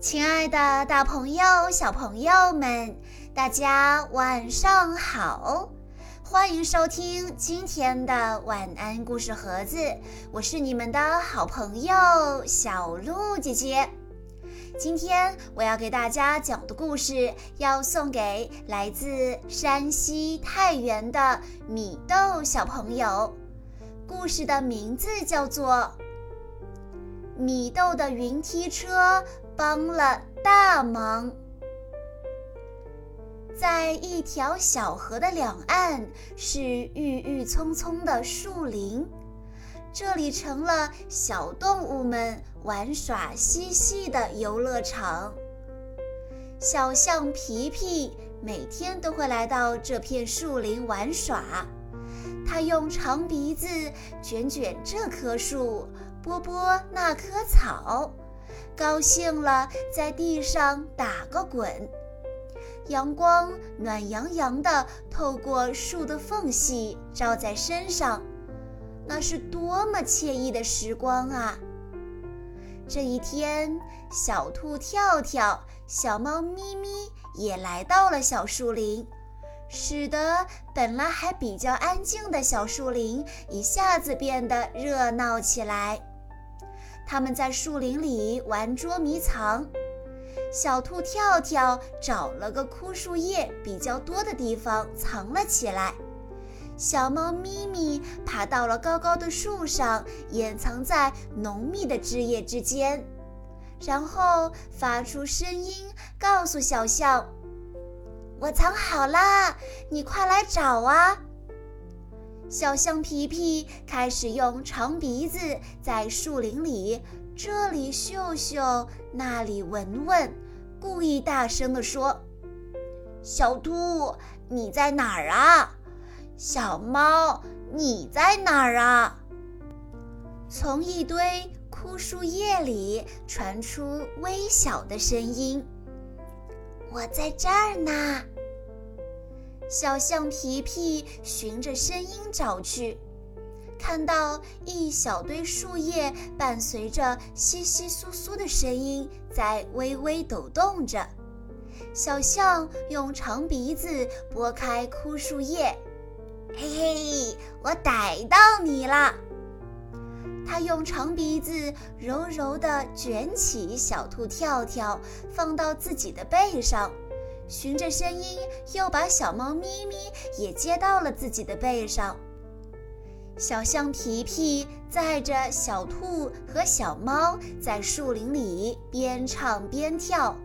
亲爱的，大朋友、小朋友们，大家晚上好！欢迎收听今天的晚安故事盒子，我是你们的好朋友小鹿姐姐。今天我要给大家讲的故事，要送给来自山西太原的米豆小朋友。故事的名字叫做《米豆的云梯车》。帮了大忙。在一条小河的两岸是郁郁葱葱的树林，这里成了小动物们玩耍嬉戏的游乐场。小象皮皮每天都会来到这片树林玩耍，它用长鼻子卷卷这棵树，拨拨那棵草。高兴了，在地上打个滚，阳光暖洋洋的透过树的缝隙照在身上，那是多么惬意的时光啊！这一天，小兔跳跳、小猫咪咪也来到了小树林，使得本来还比较安静的小树林一下子变得热闹起来。他们在树林里玩捉迷藏，小兔跳跳找了个枯树叶比较多的地方藏了起来，小猫咪咪爬到了高高的树上，掩藏在浓密的枝叶之间，然后发出声音告诉小象：“我藏好啦，你快来找啊！”小象皮皮开始用长鼻子在树林里这里嗅嗅，那里闻闻，故意大声地说：“小兔，你在哪儿啊？小猫，你在哪儿啊？”从一堆枯树叶里传出微小的声音：“我在这儿呢。”小象皮皮循着声音找去，看到一小堆树叶伴随着窸窸窣窣的声音在微微抖动着。小象用长鼻子拨开枯树叶，嘿嘿，我逮到你了！它用长鼻子柔柔地卷起小兔跳跳，放到自己的背上。循着声音，又把小猫咪咪也接到了自己的背上。小象皮皮载着小兔和小猫在树林里边唱边跳，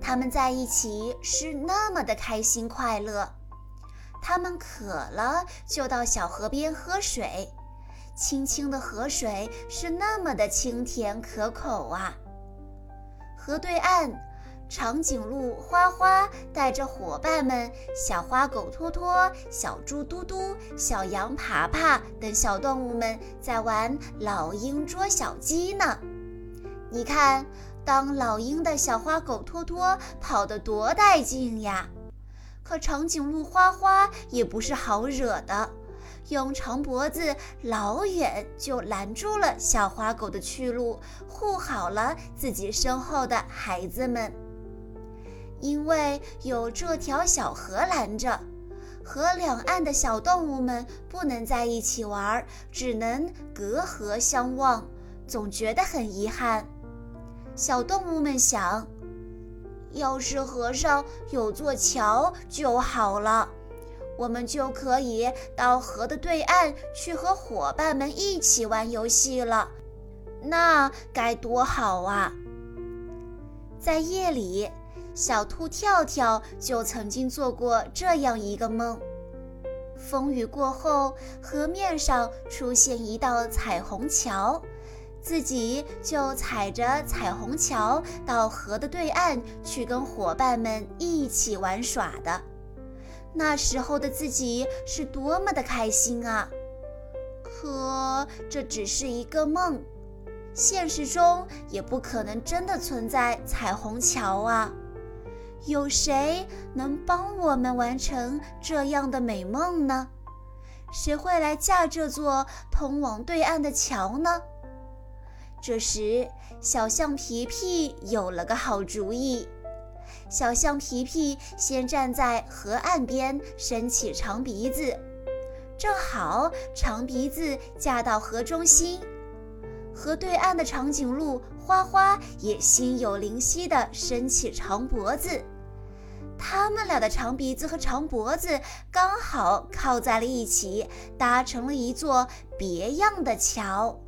他们在一起是那么的开心快乐。他们渴了，就到小河边喝水，清清的河水是那么的清甜可口啊。河对岸。长颈鹿花花带着伙伴们小花狗托托、小猪嘟嘟、小羊爬爬等小动物们在玩老鹰捉小鸡呢。你看，当老鹰的小花狗托托跑得多带劲呀！可长颈鹿花花也不是好惹的，用长脖子老远就拦住了小花狗的去路，护好了自己身后的孩子们。因为有这条小河拦着，河两岸的小动物们不能在一起玩，只能隔河相望，总觉得很遗憾。小动物们想，要是河上有座桥就好了，我们就可以到河的对岸去和伙伴们一起玩游戏了，那该多好啊！在夜里。小兔跳跳就曾经做过这样一个梦：风雨过后，河面上出现一道彩虹桥，自己就踩着彩虹桥到河的对岸去跟伙伴们一起玩耍的。那时候的自己是多么的开心啊！可这只是一个梦，现实中也不可能真的存在彩虹桥啊！有谁能帮我们完成这样的美梦呢？谁会来架这座通往对岸的桥呢？这时，小象皮皮有了个好主意。小象皮皮先站在河岸边，伸起长鼻子，正好长鼻子架到河中心。河对岸的长颈鹿花花也心有灵犀地伸起长脖子，它们俩的长鼻子和长脖子刚好靠在了一起，搭成了一座别样的桥。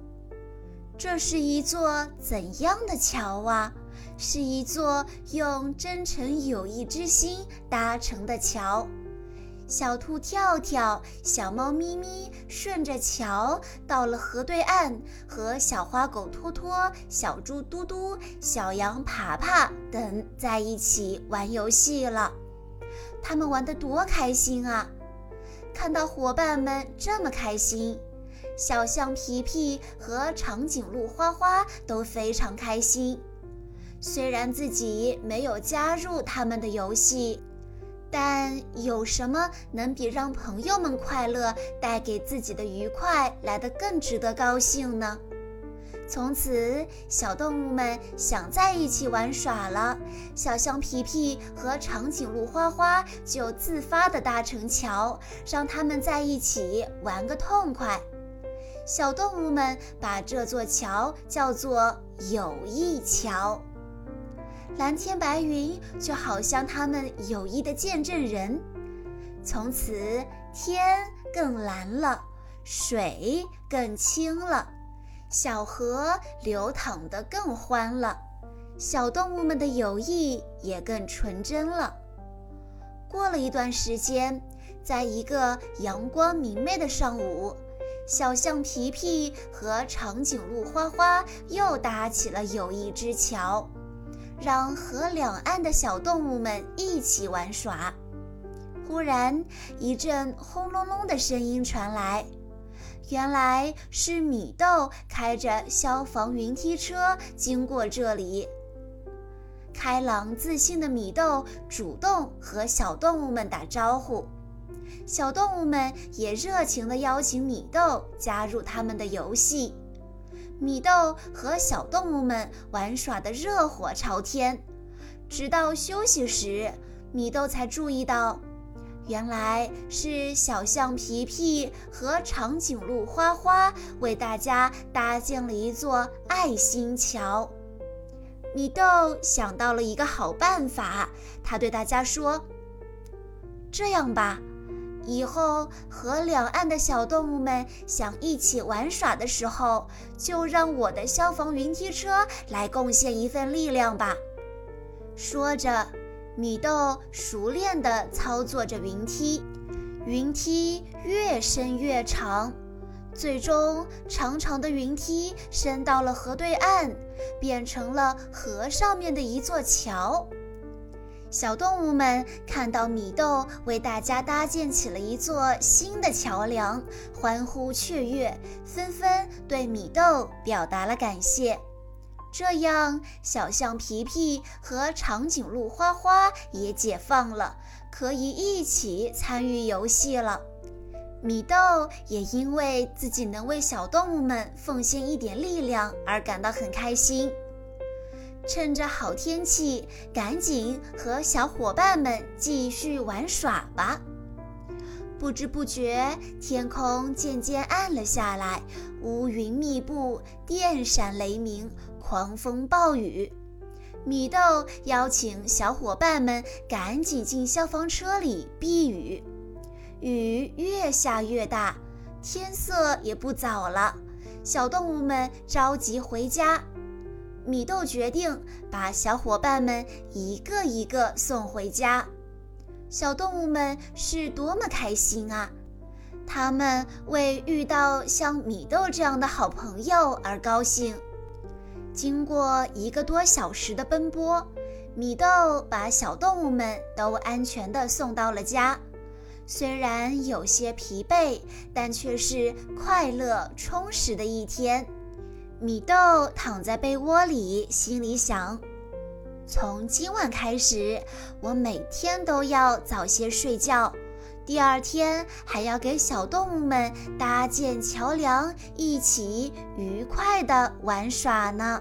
这是一座怎样的桥啊？是一座用真诚友谊之心搭成的桥。小兔跳跳、小猫咪咪顺着桥到了河对岸，和小花狗托托、小猪嘟嘟、小羊爬爬等在一起玩游戏了。他们玩得多开心啊！看到伙伴们这么开心。小象皮皮和长颈鹿花花都非常开心，虽然自己没有加入他们的游戏，但有什么能比让朋友们快乐带给自己的愉快来得更值得高兴呢？从此，小动物们想在一起玩耍了，小象皮皮和长颈鹿花花就自发地搭成桥，让他们在一起玩个痛快。小动物们把这座桥叫做友谊桥。蓝天白云就好像他们友谊的见证人。从此，天更蓝了，水更清了，小河流淌得更欢了，小动物们的友谊也更纯真了。过了一段时间，在一个阳光明媚的上午。小象皮皮和长颈鹿花花又搭起了友谊之桥，让河两岸的小动物们一起玩耍。忽然，一阵轰隆隆的声音传来，原来是米豆开着消防云梯车经过这里。开朗自信的米豆主动和小动物们打招呼。小动物们也热情地邀请米豆加入他们的游戏。米豆和小动物们玩耍得热火朝天，直到休息时，米豆才注意到，原来是小象皮皮和长颈鹿花花为大家搭建了一座爱心桥。米豆想到了一个好办法，他对大家说：“这样吧。”以后河两岸的小动物们想一起玩耍的时候，就让我的消防云梯车来贡献一份力量吧。说着，米豆熟练地操作着云梯，云梯越伸越长，最终长长的云梯伸到了河对岸，变成了河上面的一座桥。小动物们看到米豆为大家搭建起了一座新的桥梁，欢呼雀跃，纷纷对米豆表达了感谢。这样，小象皮皮和长颈鹿花花也解放了，可以一起参与游戏了。米豆也因为自己能为小动物们奉献一点力量而感到很开心。趁着好天气，赶紧和小伙伴们继续玩耍吧。不知不觉，天空渐渐暗了下来，乌云密布，电闪雷鸣，狂风暴雨。米豆邀请小伙伴们赶紧进消防车里避雨。雨越下越大，天色也不早了，小动物们着急回家。米豆决定把小伙伴们一个一个送回家，小动物们是多么开心啊！他们为遇到像米豆这样的好朋友而高兴。经过一个多小时的奔波，米豆把小动物们都安全地送到了家。虽然有些疲惫，但却是快乐充实的一天。米豆躺在被窝里，心里想：从今晚开始，我每天都要早些睡觉，第二天还要给小动物们搭建桥梁，一起愉快地玩耍呢。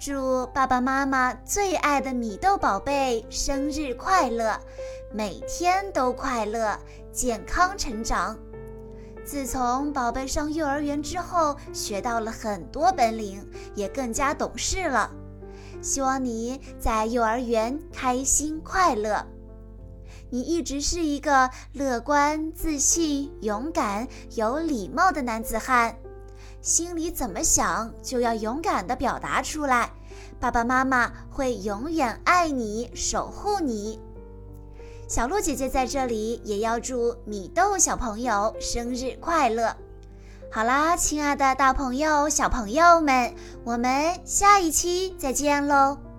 祝爸爸妈妈最爱的米豆宝贝生日快乐，每天都快乐，健康成长。自从宝贝上幼儿园之后，学到了很多本领，也更加懂事了。希望你在幼儿园开心快乐。你一直是一个乐观、自信、勇敢、有礼貌的男子汉。心里怎么想，就要勇敢地表达出来。爸爸妈妈会永远爱你，守护你。小鹿姐姐在这里也要祝米豆小朋友生日快乐。好啦，亲爱的大朋友、小朋友们，我们下一期再见喽。